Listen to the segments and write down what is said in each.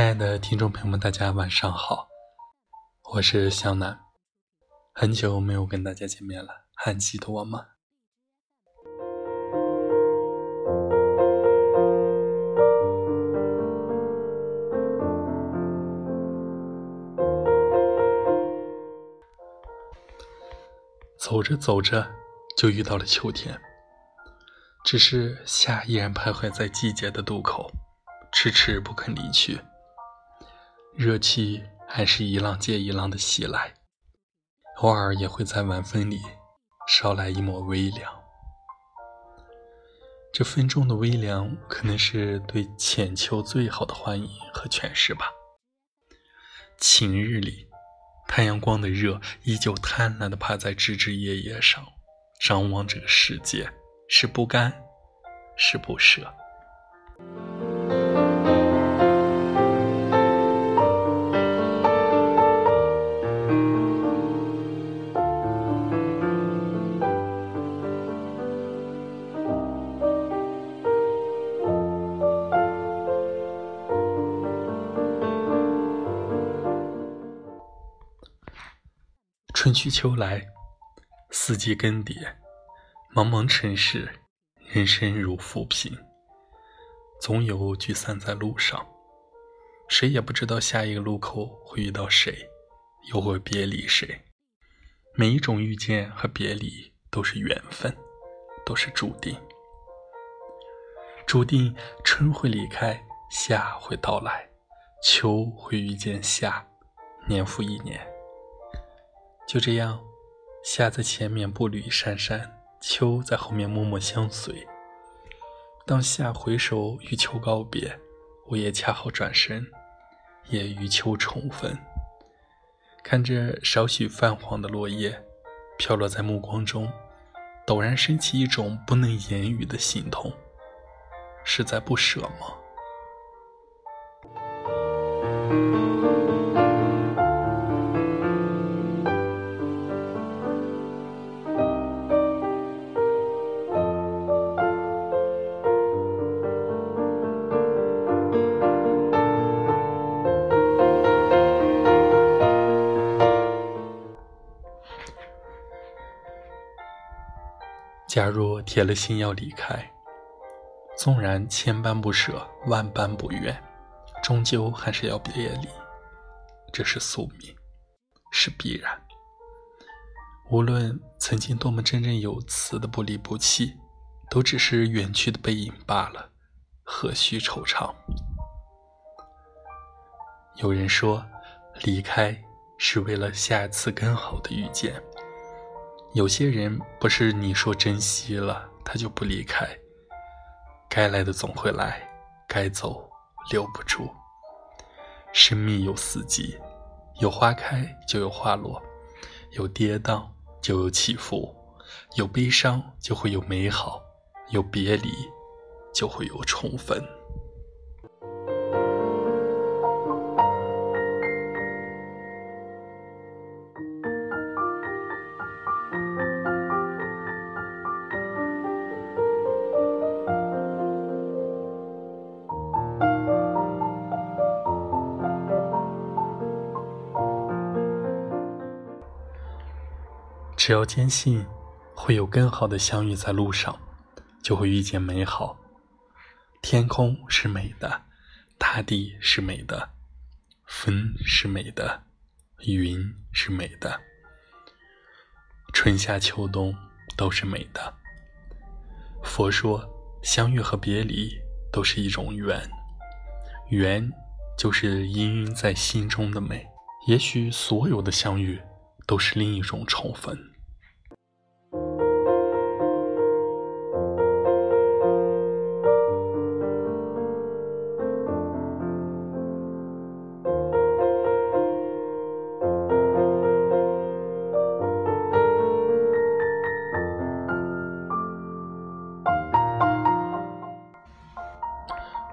亲爱的听众朋友们，大家晚上好，我是向南，很久没有跟大家见面了，还记得我吗？走着走着，就遇到了秋天，只是夏依然徘徊在季节的渡口，迟迟不肯离去。热气还是一浪接一浪的袭来，偶尔也会在晚风里捎来一抹微凉。这风中的微凉，可能是对浅秋最好的欢迎和诠释吧。晴日里，太阳光的热依旧贪婪地趴在枝枝叶叶上，张望这个世界，是不甘，是不舍。春去秋来，四季更迭，茫茫尘世，人生如浮萍，总有聚散在路上，谁也不知道下一个路口会遇到谁，又会别离谁。每一种遇见和别离都是缘分，都是注定，注定春会离开，夏会到来，秋会遇见夏，年复一年。就这样，夏在前面步履姗姗，秋在后面默默相随。当夏回首与秋告别，我也恰好转身，也与秋重逢。看着少许泛黄的落叶飘落在目光中，陡然升起一种不能言语的心痛，是在不舍吗？假若铁了心要离开，纵然千般不舍，万般不愿，终究还是要别离。这是宿命，是必然。无论曾经多么振振有词的不离不弃，都只是远去的背影罢了，何须惆怅？有人说，离开是为了下次更好的遇见。有些人不是你说珍惜了，他就不离开。该来的总会来，该走留不住。生命有四季，有花开就有花落，有跌宕就有起伏，有悲伤就会有美好，有别离就会有重逢。只要坚信会有更好的相遇在路上，就会遇见美好。天空是美的，大地是美的，风是美的，云是美的，春夏秋冬都是美的。佛说，相遇和别离都是一种缘，缘就是氤氲在心中的美。也许所有的相遇都是另一种重逢。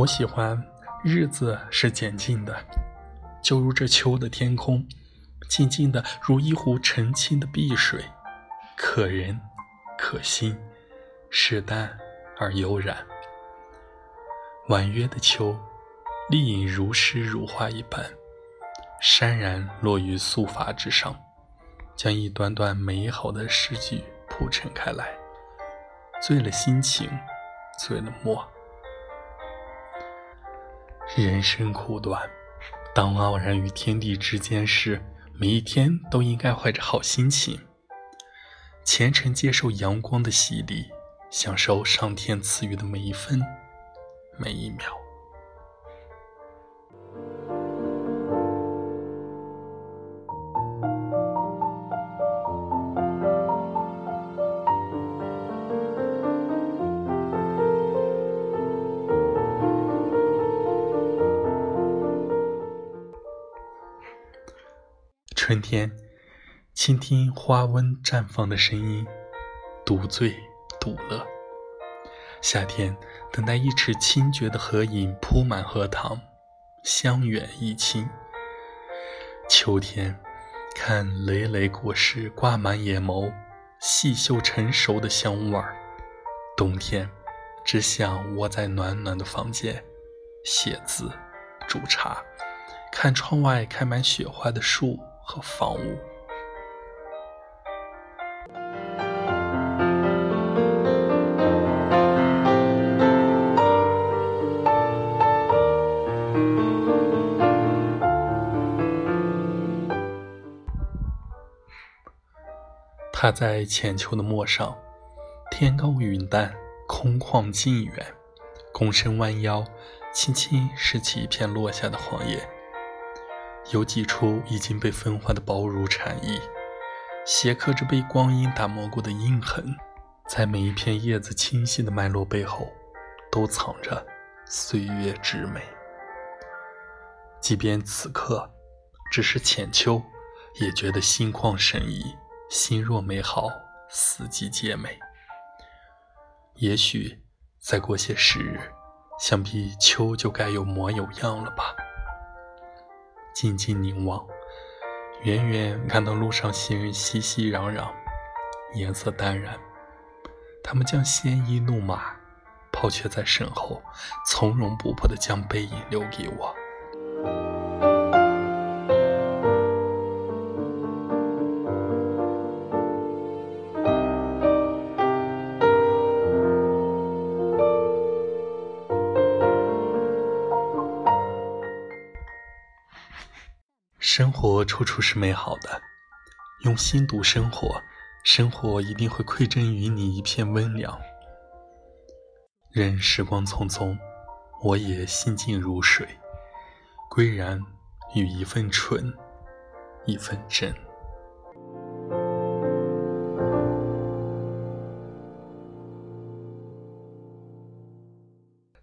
我喜欢日子是简静的，就如这秋的天空，静静的如一湖澄清的碧水，可人可心，适淡而悠然。婉约的秋，丽影如诗如画一般，潸然落于素发之上，将一段段美好的诗句铺陈开来，醉了心情，醉了墨。人生苦短，当傲然于天地之间时，每一天都应该怀着好心情，虔诚接受阳光的洗礼，享受上天赐予的每一分每一秒。春天，倾听花温绽放的声音，独醉独乐；夏天，等待一池清绝的荷影铺满荷塘，香远益清；秋天，看累累果实挂满眼眸，细嗅成熟的香味儿；冬天，只想窝在暖暖的房间，写字、煮茶，看窗外开满雪花的树。和房屋。他在浅秋的陌上，天高云淡，空旷近远，躬身弯腰，轻轻拾起一片落下的黄叶。有几处已经被风化的薄如蝉翼，斜刻着被光阴打磨过的印痕，在每一片叶子清晰的脉络背后，都藏着岁月之美。即便此刻只是浅秋，也觉得心旷神怡，心若美好，四季皆美。也许再过些时日，想必秋就该有模有样了吧。静静凝望，远远看到路上行人熙熙攘攘，颜色淡然。他们将鲜衣怒马抛却在身后，从容不迫地将背影留给我。生活处处是美好的，用心读生活，生活一定会馈赠于你一片温凉。任时光匆匆，我也心静如水，归然与一份纯，一份真。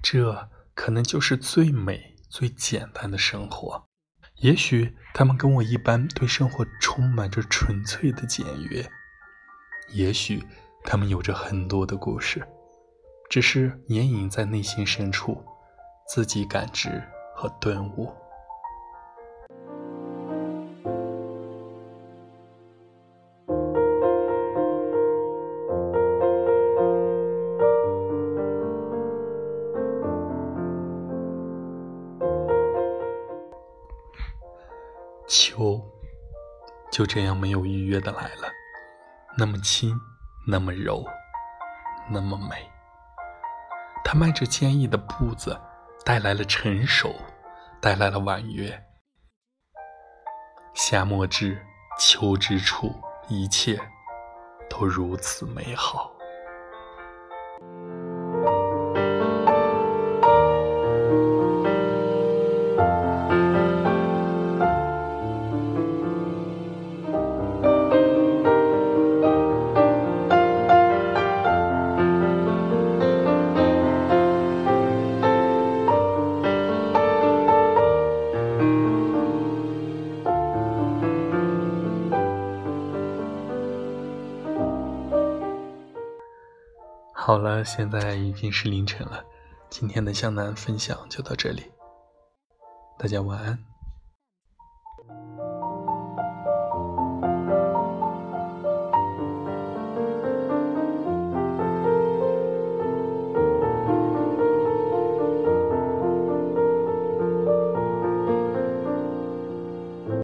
这可能就是最美、最简单的生活。也许他们跟我一般，对生活充满着纯粹的简约。也许他们有着很多的故事，只是掩隐在内心深处，自己感知和顿悟。秋，就这样没有预约的来了，那么轻，那么柔，那么美。它迈着坚毅的步子，带来了成熟，带来了婉约。夏末至，秋之初，一切都如此美好。好了，现在已经是凌晨了，今天的向南分享就到这里。大家晚安。